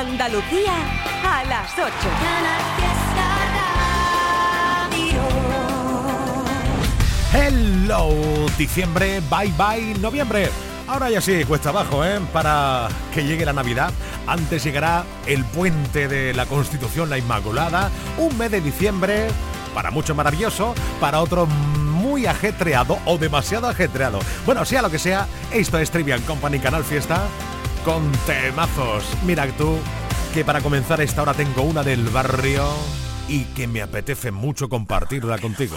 Andalucía a las 8. Hello, diciembre, bye bye, noviembre. Ahora ya sí, cuesta abajo, ¿eh? Para que llegue la Navidad. Antes llegará el puente de la Constitución, la Inmaculada. Un mes de diciembre, para muchos maravilloso, para otros muy ajetreado o demasiado ajetreado. Bueno, sea lo que sea, esto es Trivian Company Canal Fiesta con temazos. Mira tú, que para comenzar esta hora tengo una del barrio y que me apetece mucho compartirla contigo.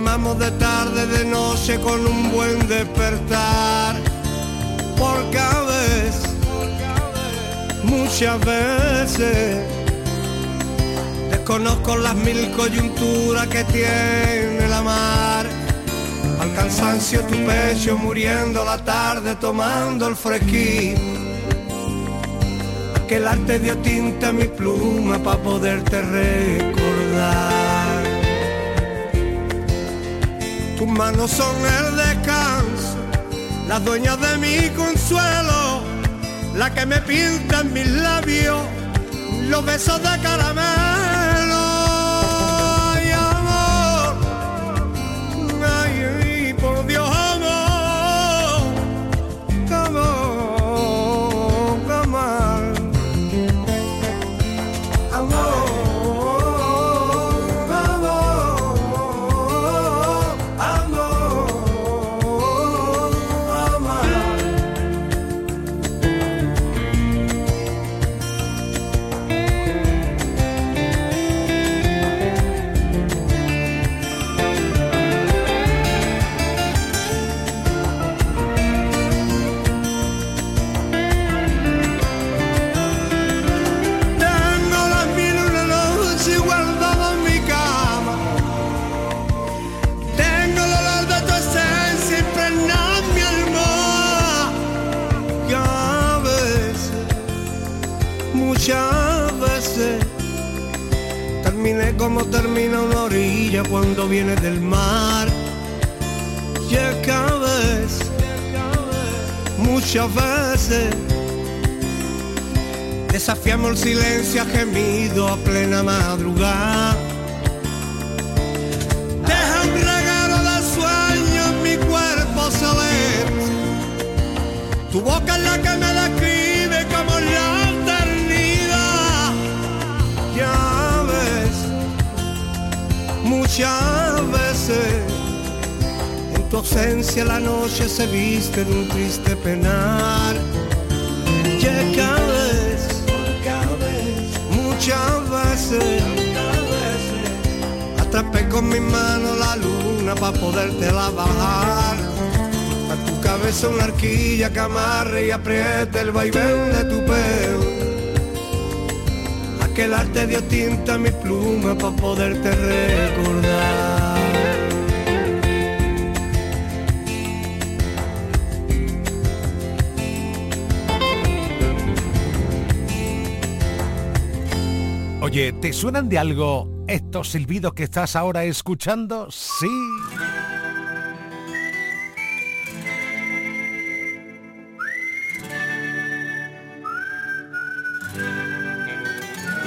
Amamos de tarde, de noche con un buen despertar. Porque a veces, muchas veces, desconozco las mil coyunturas que tiene la mar. Al cansancio tu pecho muriendo la tarde tomando el fresquito que el arte dio tinta a mi pluma para poderte recordar. Tus manos son el descanso, las dueñas de mi consuelo, la que me pinta en mis labios los besos de caramelo. Cuando viene del mar. Y es que a veces, muchas veces, desafiamos el silencio a gemido a plena madrugada. Deja un regalo de sueño mi cuerpo saber. Tu boca es la que me ausencia la noche se viste en un triste penar. Y cada vez, cada vez, muchas veces, atrapé con mi mano la luna para poderte la bajar. A tu cabeza una arquilla que amarre y apriete el vaivén de tu pelo que el arte dio tinta a mi pluma para poderte recordar. Oye, ¿te suenan de algo estos silbidos que estás ahora escuchando? Sí.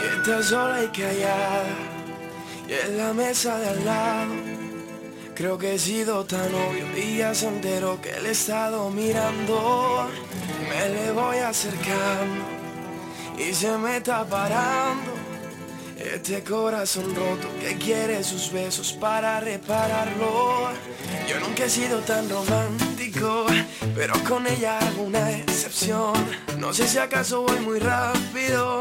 Y está sola y callada, y en la mesa de al lado. Creo que he sido tan obvio y ya se enteró que le he estado mirando. Me le voy acercando y se me está parando este corazón roto que quiere sus besos para repararlo. Yo nunca he sido tan romántico, pero con ella hago una excepción. No sé si acaso voy muy rápido,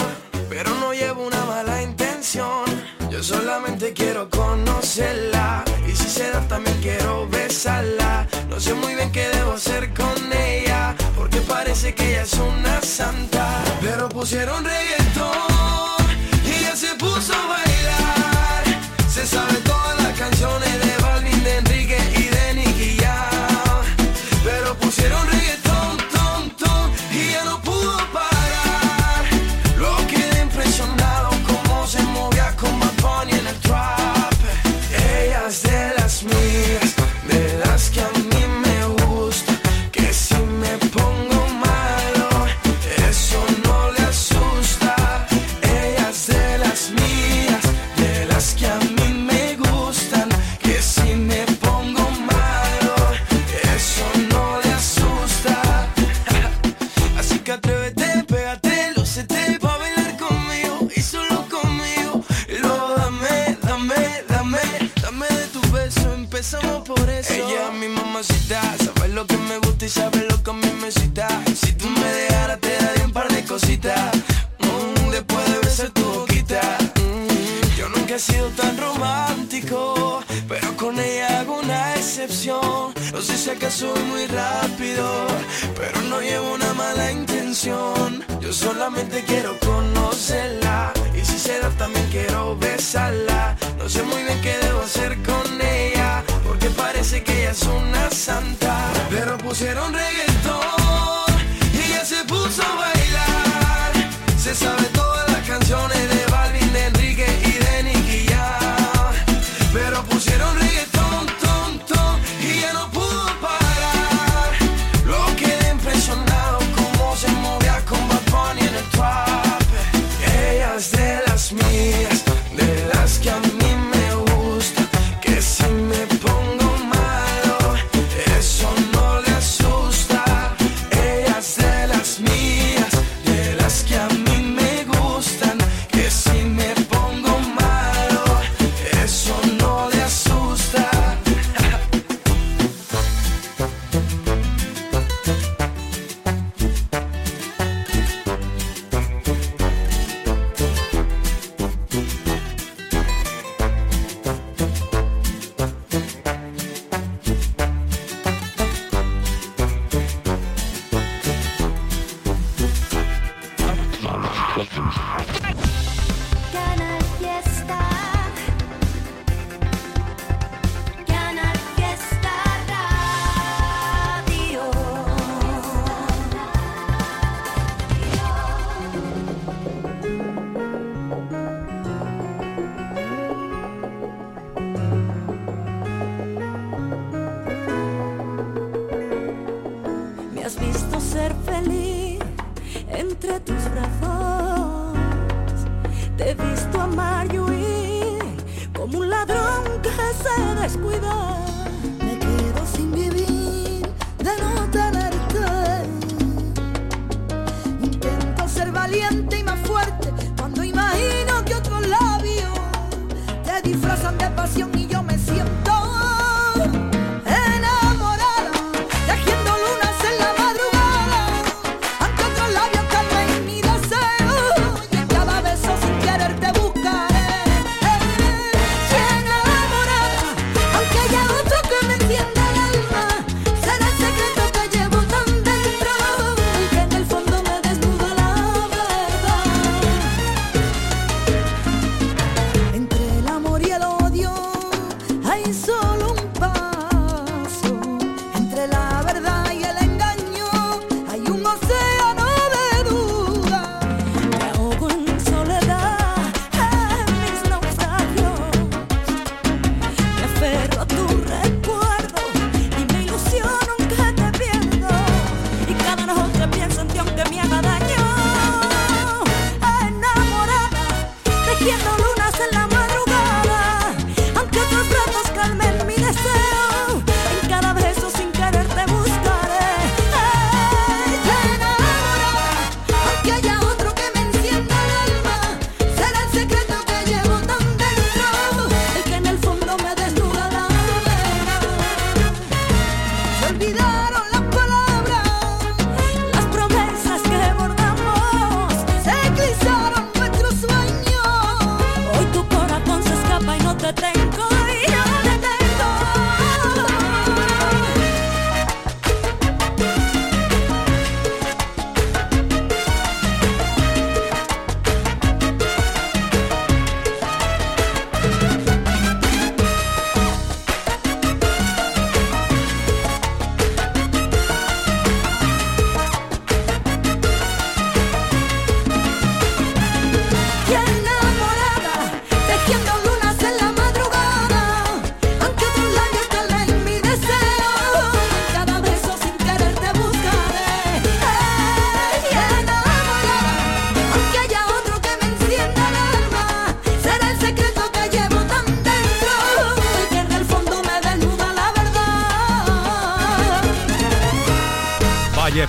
pero no llevo una mala intención. Yo solamente quiero conocerla y si se da también quiero besarla. No sé muy bien qué debo hacer con ella, porque parece que ella es una santa, pero pusieron reggaetón se puso a bailar.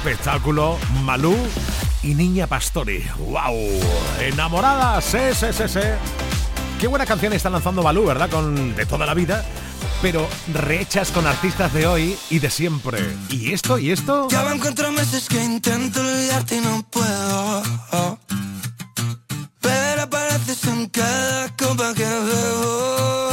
Espectáculo. Malú y Niña Pastori. ¡Wow! Enamoradas, sí, sí, sí, sí. Qué buena canción está lanzando Malú, ¿verdad? Con de toda la vida pero rehechas con artistas de hoy y de siempre. ¿Y esto? ¿Y esto? Ya van cuatro meses que intento olvidarte y no puedo. Pero apareces en cada copa que bebo.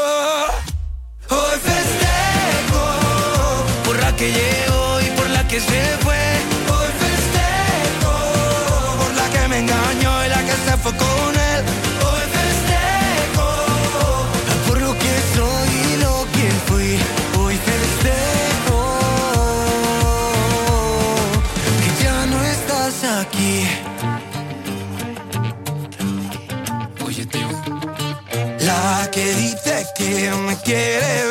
Que dice que me quiere ver,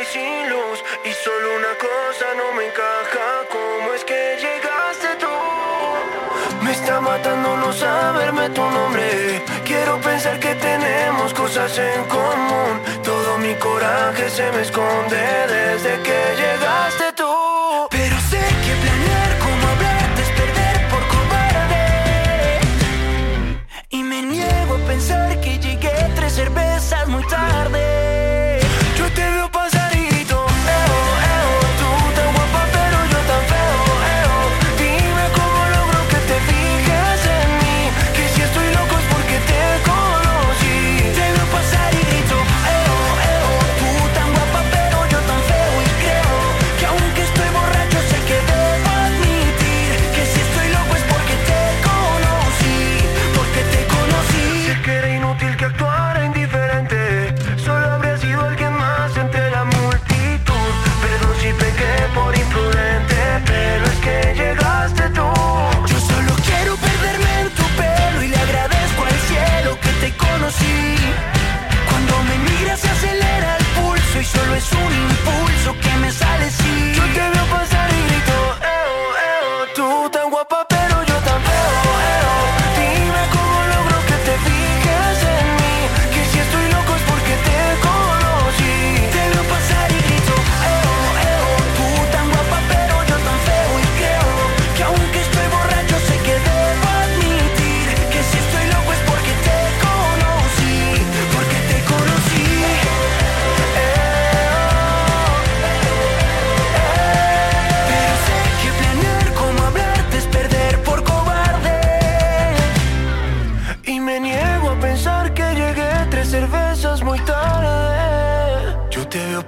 y sin luz Y solo una cosa no me encaja. ¿Cómo es que llegaste tú? Me está matando no saberme tu nombre. Quiero pensar que tenemos cosas en común. Todo mi coraje se me esconde desde que llegaste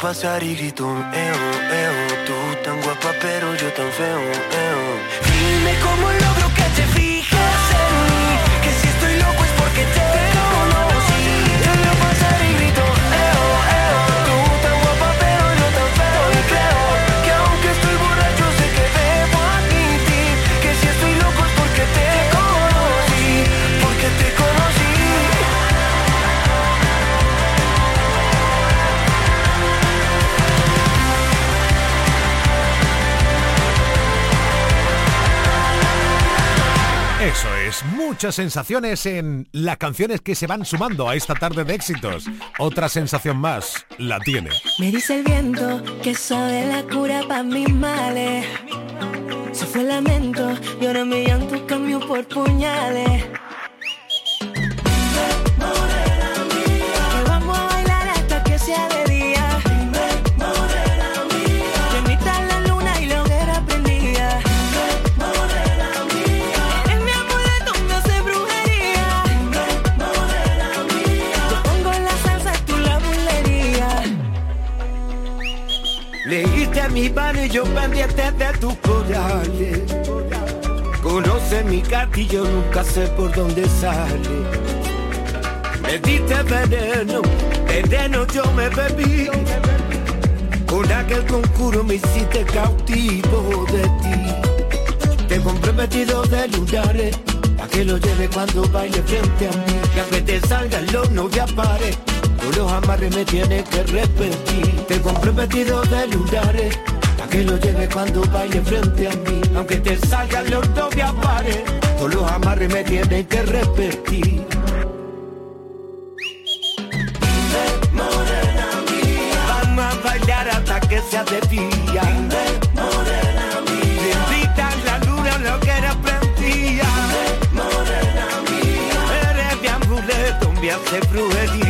pasar y grito, eo, eo, tú tan guapa pero yo tan feo, eo. Dime cómo logro que te fijes en mí, que si estoy loco es porque te Eso es, muchas sensaciones en las canciones que se van sumando a esta tarde de éxitos. Otra sensación más, la tiene. Yo pendiente de tus corales. Conoce mi gatillo, nunca sé por dónde sale. Me diste veneno, veneno yo me bebí. Con aquel concurso me hiciste cautivo de ti. Te compré vestido de lunares, pa' que lo lleve cuando baile frente a mí. Que aunque te salgan los no te pares, tú los amarres me tienes que repetir. Te compré vestido de lunares, que lo lleve cuando baile frente a mí. Aunque te salgan los no te pares, tú los amarres me tienes que repetir. Vamos a bailar hasta que sea de día. Bendita la luna, lo que era prendía. Eres mi amuleto, me hace brujería.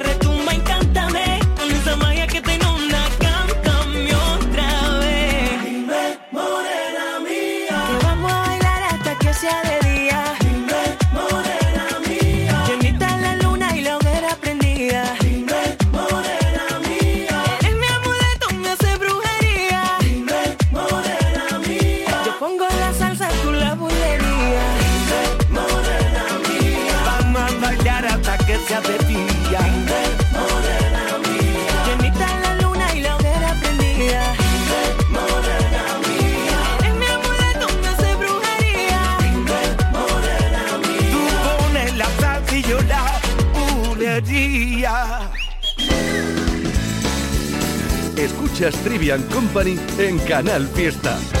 Escuchas Trivian Company en Canal Fiesta.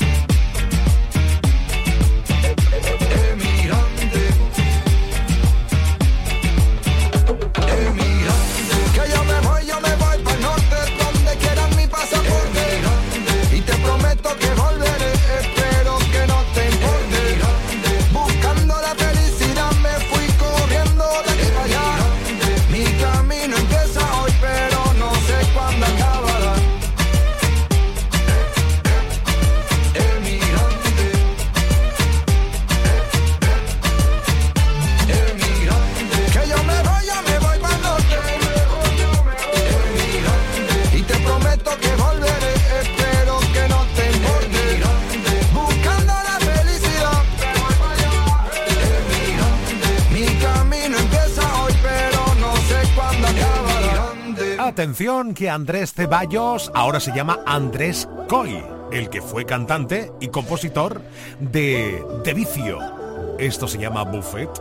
Que Andrés Ceballos ahora se llama Andrés Coy, el que fue cantante y compositor de De Vicio. Esto se llama Buffet.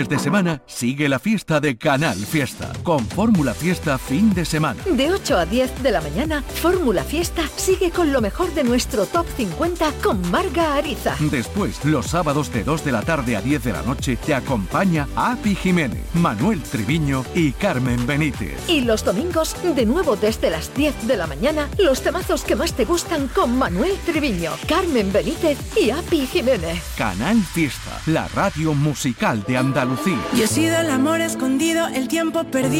Fines de semana sigue la fiesta de Canal Fiesta con Fórmula Fiesta fin de semana. De 8 a 10 de la mañana, Fórmula Fiesta sigue con lo mejor de nuestro Top 50 con Marga Ariza. Después, los sábados de 2 de la tarde a 10 de la noche, te acompaña Api Jiménez, Manuel Triviño y Carmen Benítez. Y los domingos, de nuevo desde las 10 de la mañana, los temazos que más te gustan con Manuel Triviño, Carmen Benítez y Api Jiménez. Canal Fiesta, la radio musical de Andalucía. Yo he sido el amor escondido, el tiempo perdido,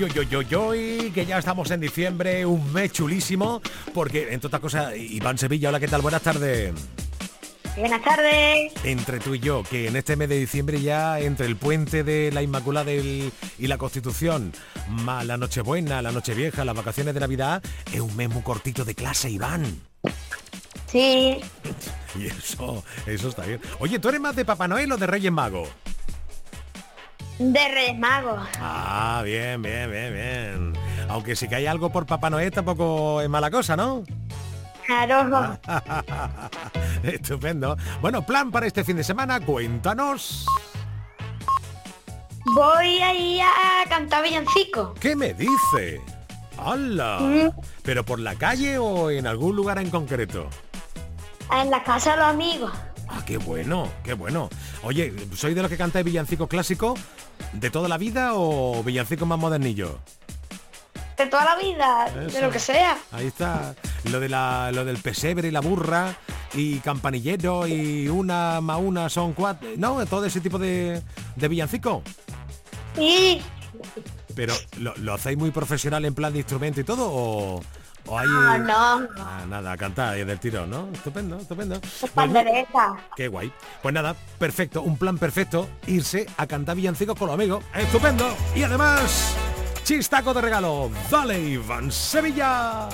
Uy, uy, uy, uy, uy, que ya estamos en diciembre, un mes chulísimo, porque entre otras cosas, Iván Sevilla, hola, ¿qué tal? Buenas tardes. Buenas tardes. Entre tú y yo, que en este mes de diciembre ya, entre el puente de la Inmaculada y y la Constitución, más la Nochebuena, la Nochevieja, las vacaciones de Navidad, es un mes muy cortito de clase, Iván. Sí, Y eso, eso está bien. Oye, ¿tú eres más de Papá Noel o de Reyes Magos? De Reyes Magos. Ah, bien, bien, bien, bien. Aunque si que hay algo por Papá Noel tampoco es mala cosa, ¿no? Claro. Estupendo. Bueno, plan para este fin de semana, cuéntanos. Voy a ir a cantar villancico. ¿Qué me dice? ¡Hala! Mm. ¿Pero por la calle o en algún lugar en concreto? En la casa de los amigos. Ah, qué bueno, qué bueno. Oye, ¿soy de los que cantáis villancico clásico de toda la vida o villancico más modernillo? De toda la vida, de lo que sea. Ahí está. Lo de la, lo del pesebre y la burra y campanillero y una más una son cuatro. No, todo ese tipo de, de villancico. Sí. Pero ¿lo, lo hacéis muy profesional en plan de instrumento y todo o, o hay No, no. Ah, nada, a cantar y del tirón, ¿no? Estupendo, estupendo. Pues. Qué guay. Pues nada, perfecto, un plan perfecto, irse a cantar villancicos con los amigos. Estupendo. Y además, chistaco de regalo. Dale, Iván Sevilla.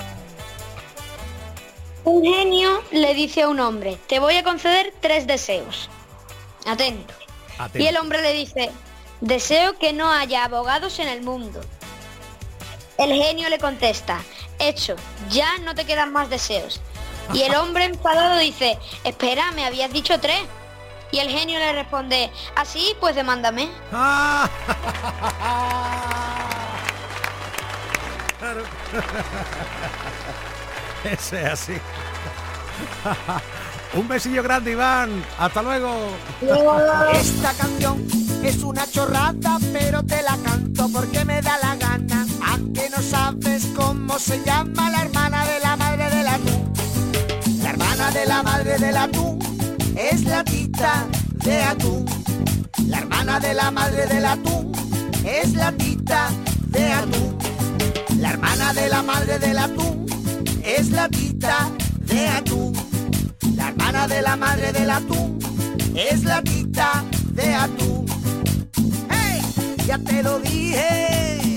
Un genio le dice a un hombre, te voy a conceder tres deseos. Atento. Atento. Y el hombre le dice, deseo que no haya abogados en el mundo. El genio le contesta, hecho, ya no te quedan más deseos. Y el hombre enfadado dice, espera, me habías dicho tres. Y el genio le responde, así, pues demándame. Ah. Claro. Ese es así. Un besillo grande, Iván. Hasta luego. Esta canción es una chorrada, pero te la canto porque me da la gana. Aunque no sabes cómo se llama la hermana de la madre del atún. La hermana de la madre del atún es la tita de atún. La hermana de la madre del atún es la tita de atún. La hermana de la madre del atún es la tita de atún. La hermana de la madre del atún es la tita de atún. ¡Hey! Ya te lo dije que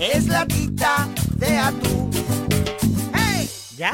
es la tita de atún. ¡Hey! ¿Ya?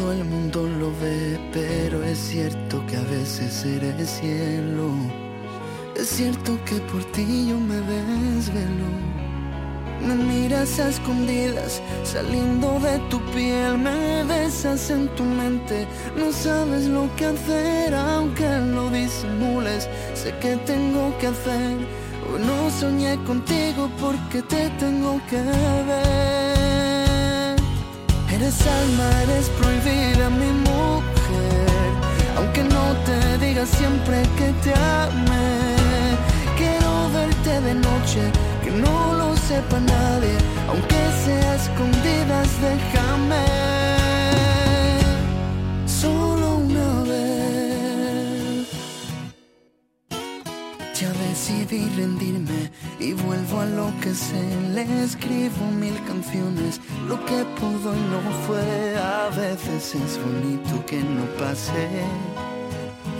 Todo el mundo lo ve, pero es cierto que a veces eres cielo. Es cierto que por ti yo me desvelo. Me miras a escondidas, saliendo de tu piel, me besas en tu mente. No sabes lo que hacer, aunque lo disimules. Sé que tengo que hacer. Hoy no soñé contigo porque te tengo que ver. Eres alma, eres prohibida mi mujer. Aunque no te diga siempre que te ame. Quiero verte de noche, que no lo sepa nadie. Aunque sea escondidas, déjame. Decidí rendirme y vuelvo a lo que sé. Le escribo mil canciones, lo que pudo y no fue. A veces es bonito que no pase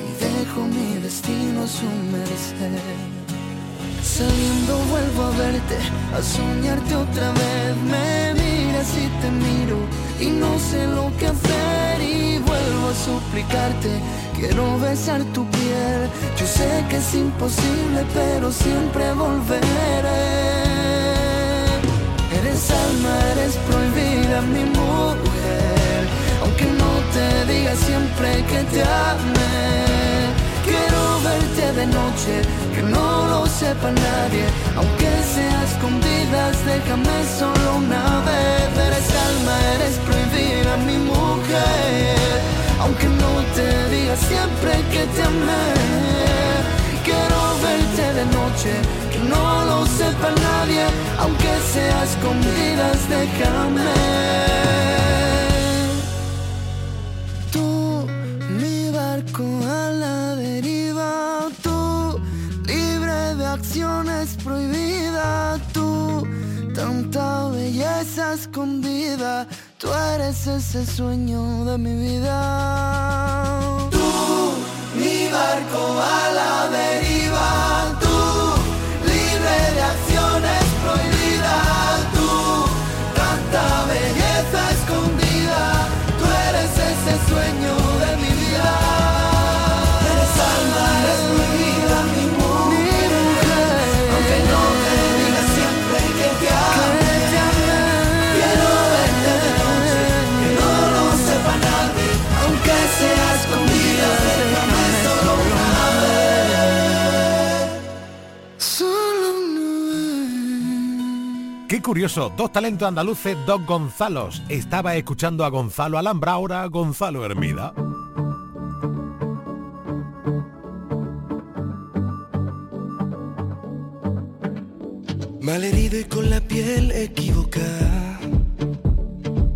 y dejo mi destino a su merced. Saliendo vuelvo a verte, a soñarte otra vez. Me miras y te miro y no sé lo que hacer y vuelvo a suplicarte. Quiero besar tu piel, yo sé que es imposible, pero siempre volveré. Eres alma, eres prohibida, mi mujer. Aunque no te diga siempre que te amé de noche, que no lo sepa nadie, aunque sea escondidas, déjame solo una vez. Eres alma, eres prohibida mi mujer, aunque no te diga siempre que te amé. Quiero verte de noche, que no lo sepa nadie, aunque sea escondidas, déjame. Tanta belleza escondida, tú eres ese sueño de mi vida. Tú, mi barco a la deriva, tú, libre de acciones prohibidas, tú, tanta belleza escondida, tú eres ese sueño Qué curioso, dos talentos andaluces, dos Gonzalos. Estaba escuchando a Gonzalo Alhambra, ahora Gonzalo Hermida. Malherido y con la piel equivocada.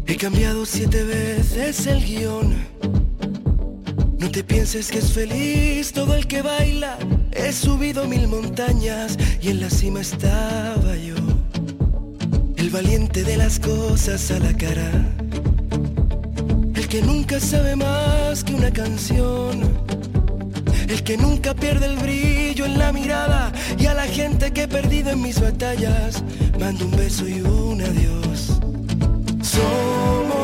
He cambiado siete veces el guion. No te pienses que es feliz todo el que baila. He subido mil montañas y en la cima estaba yo. El valiente de las cosas a la cara. El que nunca sabe más que una canción. El que nunca pierde el brillo en la mirada y a la gente que he perdido en mis batallas mando un beso y un adiós. Somos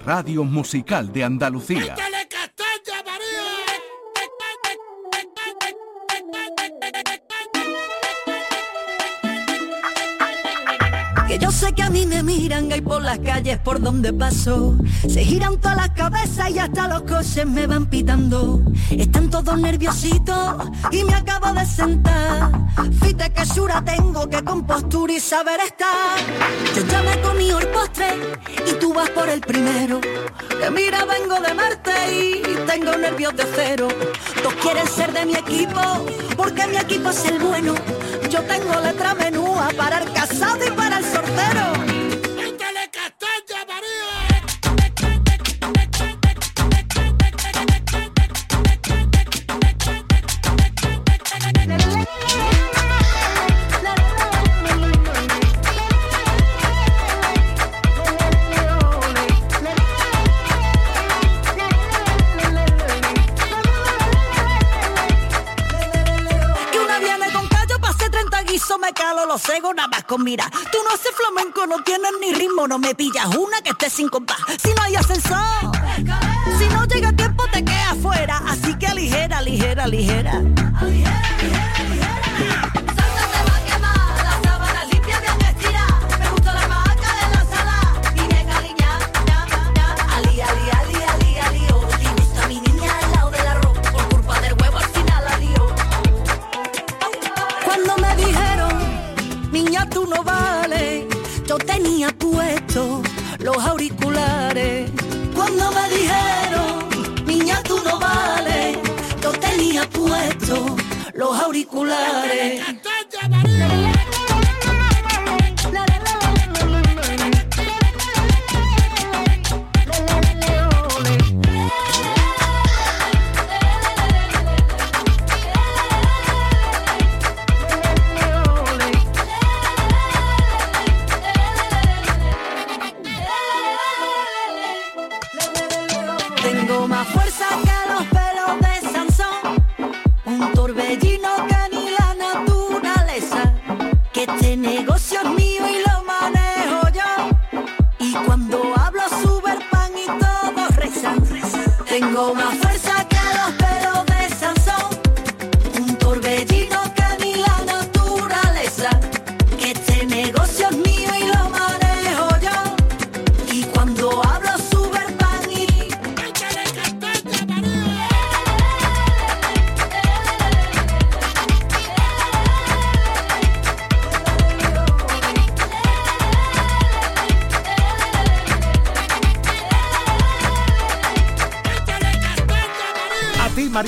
la radio musical de Andalucía. Que yo sé que a mí me miran ahí por las calles por donde paso. Se giran todas las cabezas y hasta los coches me van pitando. Están todos nerviositos y me acabo de sentar. Fíjate que sura tengo, que compostura y saber estar. Yo ya me comí el postre y vas por el primero. Que mira, vengo de Marte y tengo nervios de cero. Todos quieren ser de mi equipo porque mi equipo es el bueno. Yo tengo letra menúa para el casado y para el no tienes ni ritmo, no me pillas una que esté sin compás. Si no hay ascensor, si no llega tiempo te quedas fuera. Así que ligera, ligera, ligera.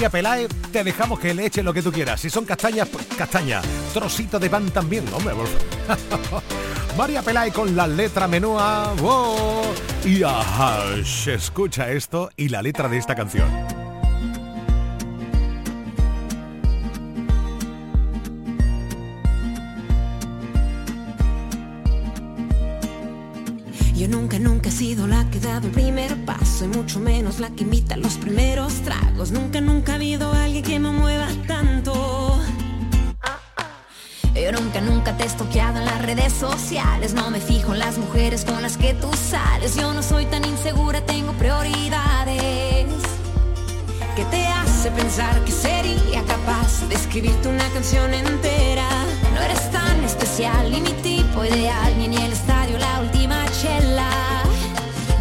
A ti, María Peláez, te dejamos que le eches lo que tú quieras. Si son castañas, pues castaña. Trocito de pan también, hombre. por. María Peláez con la letra menúa. ¡wow! Y ajá, escucha esto y la letra de esta canción. Paso y mucho menos la que invita los primeros tragos. Nunca, nunca ha habido alguien que me mueva tanto. Yo nunca, nunca te he estoqueado en las redes sociales. No me fijo en las mujeres con las que tú sales. Yo no soy tan insegura, tengo prioridades. ¿Qué te hace pensar que sería capaz de escribirte una canción entera? No eres tan especial, ni mi tipo ideal, ni en el chela.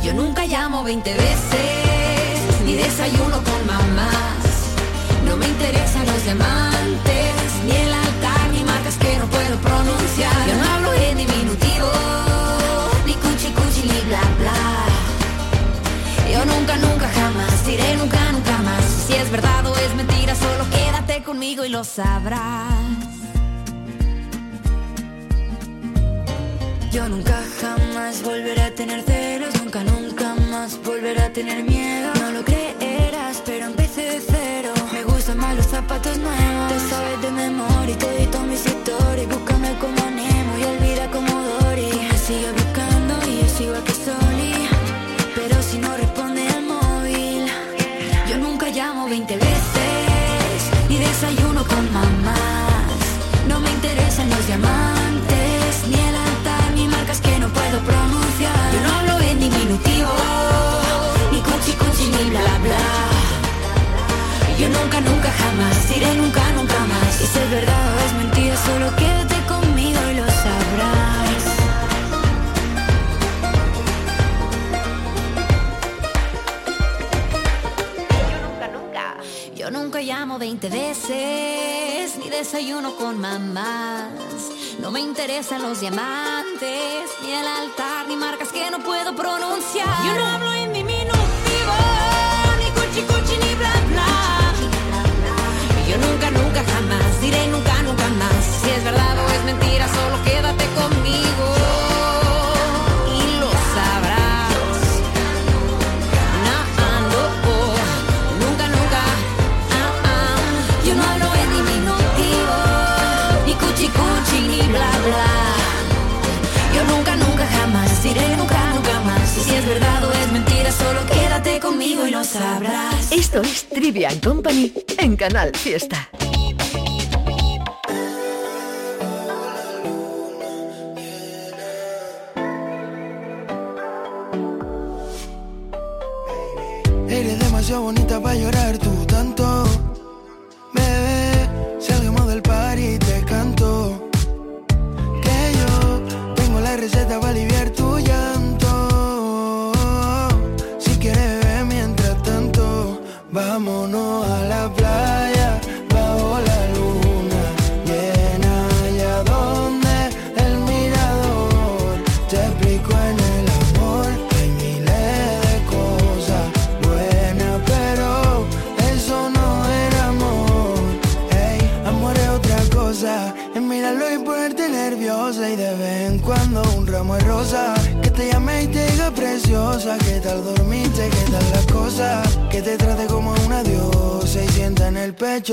Yo nunca llamo 20 veces, ni desayuno con mamás. No me interesan los diamantes, ni el altar, ni marcas que no puedo pronunciar. Yo no hablo en diminutivo, ni cuchi cuchi, ni bla bla. Yo nunca, nunca, jamás diré nunca, nunca más. Si es verdad o es mentira, solo quédate conmigo y lo sabrás. Yo nunca jamás volveré a tener celos, nunca, nunca más volveré a tener miedo. No lo creerás, pero empecé diré nunca, nunca más. Si es verdad o es mentira, solo quédate conmigo y lo sabrás. Yo nunca llamo 20 veces, ni desayuno con mamás. No me interesan los diamantes, ni el altar, ni marcas que no puedo pronunciar. Yo no hablo en diminutivo, ni cuchi cuchi, ni bla bla. Yo nunca, nunca jamás diré nunca, nunca más. Si es verdad o es mentira, solo quédate conmigo. Verdad o es mentira, solo quédate conmigo y lo sabrás. Esto es Trivia Company en Canal Fiesta.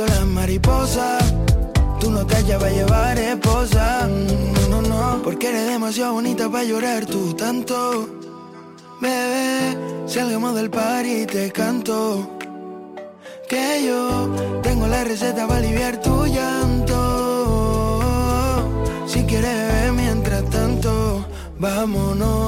Las mariposas. Tú no te hallas para llevar esposa. Mm, No, no, no. Porque eres demasiado bonita para llorar tú tanto. Bebé, salgamos del party y te canto. Que yo tengo la receta para aliviar tu llanto. Si quieres mientras tanto, vámonos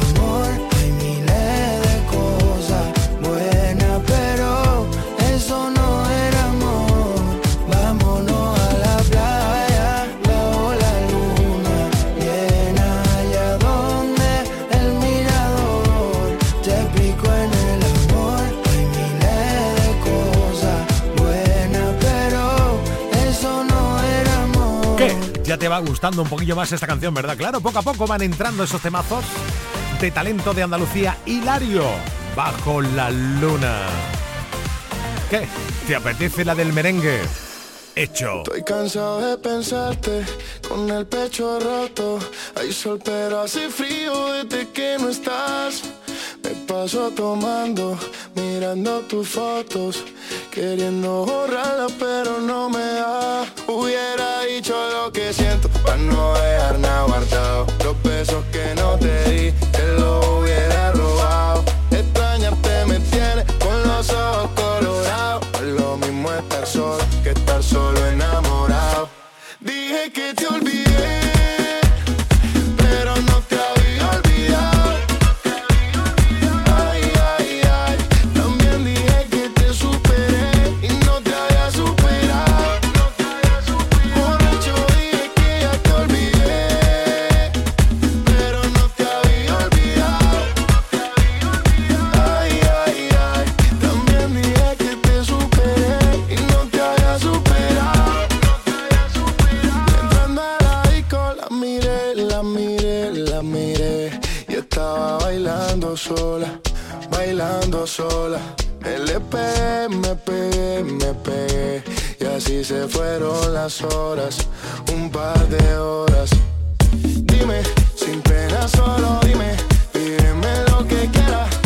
Ya te va gustando un poquillo más esta canción, ¿verdad? Claro, poco a poco van entrando esos temazos de talento de Andalucía. Hilario, bajo la luna. ¿Qué? ¿Te apetece la del merengue? Hecho. Estoy cansado de pensarte con el pecho roto. Hay sol pero hace frío desde que no estás. Me paso tomando, mirando tus fotos, queriendo borrarlas pero no me da. Hubiera dicho lo que siento para no dejar nada guardado. Los besos que no te di, te los hubiera sola, bailando sola. LP, me pegué, me pegué. Y así se fueron las horas, un par de horas. Dime, sin pena, solo dime, pídeme lo que quieras.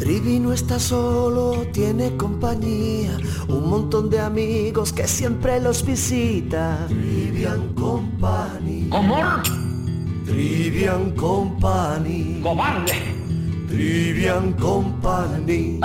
Trivi no está solo, tiene compañía, un montón de amigos que siempre los visita. Trivian Company. ¿Cómo? Trivian Company. ¡Cobarde! Trivian Company.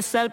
es el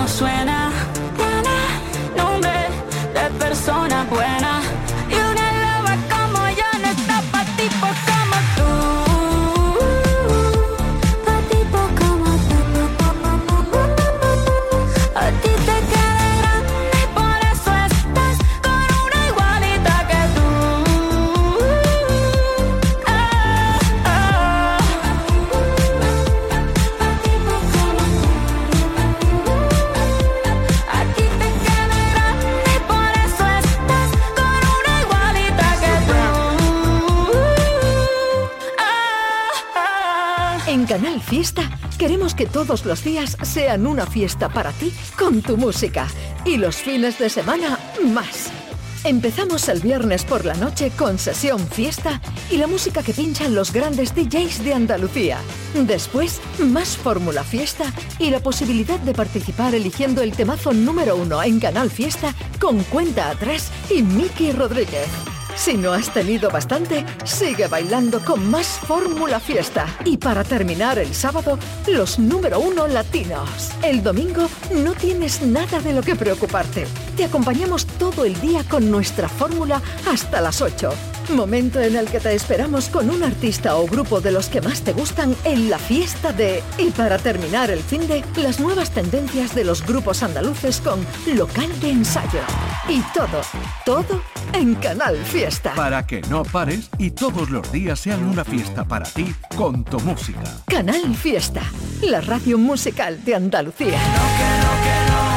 cómo suena. Tiene nombre de persona buena. Canal Fiesta queremos que todos los días sean una fiesta para ti con tu música y los fines de semana más. Empezamos el viernes por la noche con sesión fiesta y la música que pinchan los grandes DJs de Andalucía. Después, más fórmula fiesta y la posibilidad de participar eligiendo el temazo número uno en Canal Fiesta con cuenta atrás y Miki Rodríguez. Si no has tenido bastante, sigue bailando con más Fórmula Fiesta. Y para terminar el sábado, los número uno latinos. El domingo no tienes nada de lo que preocuparte. Te acompañamos todo el día con nuestra fórmula hasta las 8. Momento en el que te esperamos con un artista o grupo de los que más te gustan en la fiesta de... Y para terminar el fin de, las nuevas tendencias de los grupos andaluces con local de ensayo. Y todo, todo en Canal Fiesta. Para que no pares y todos los días sean una fiesta para ti con tu música. Canal Fiesta, la radio musical de Andalucía. que no, que no.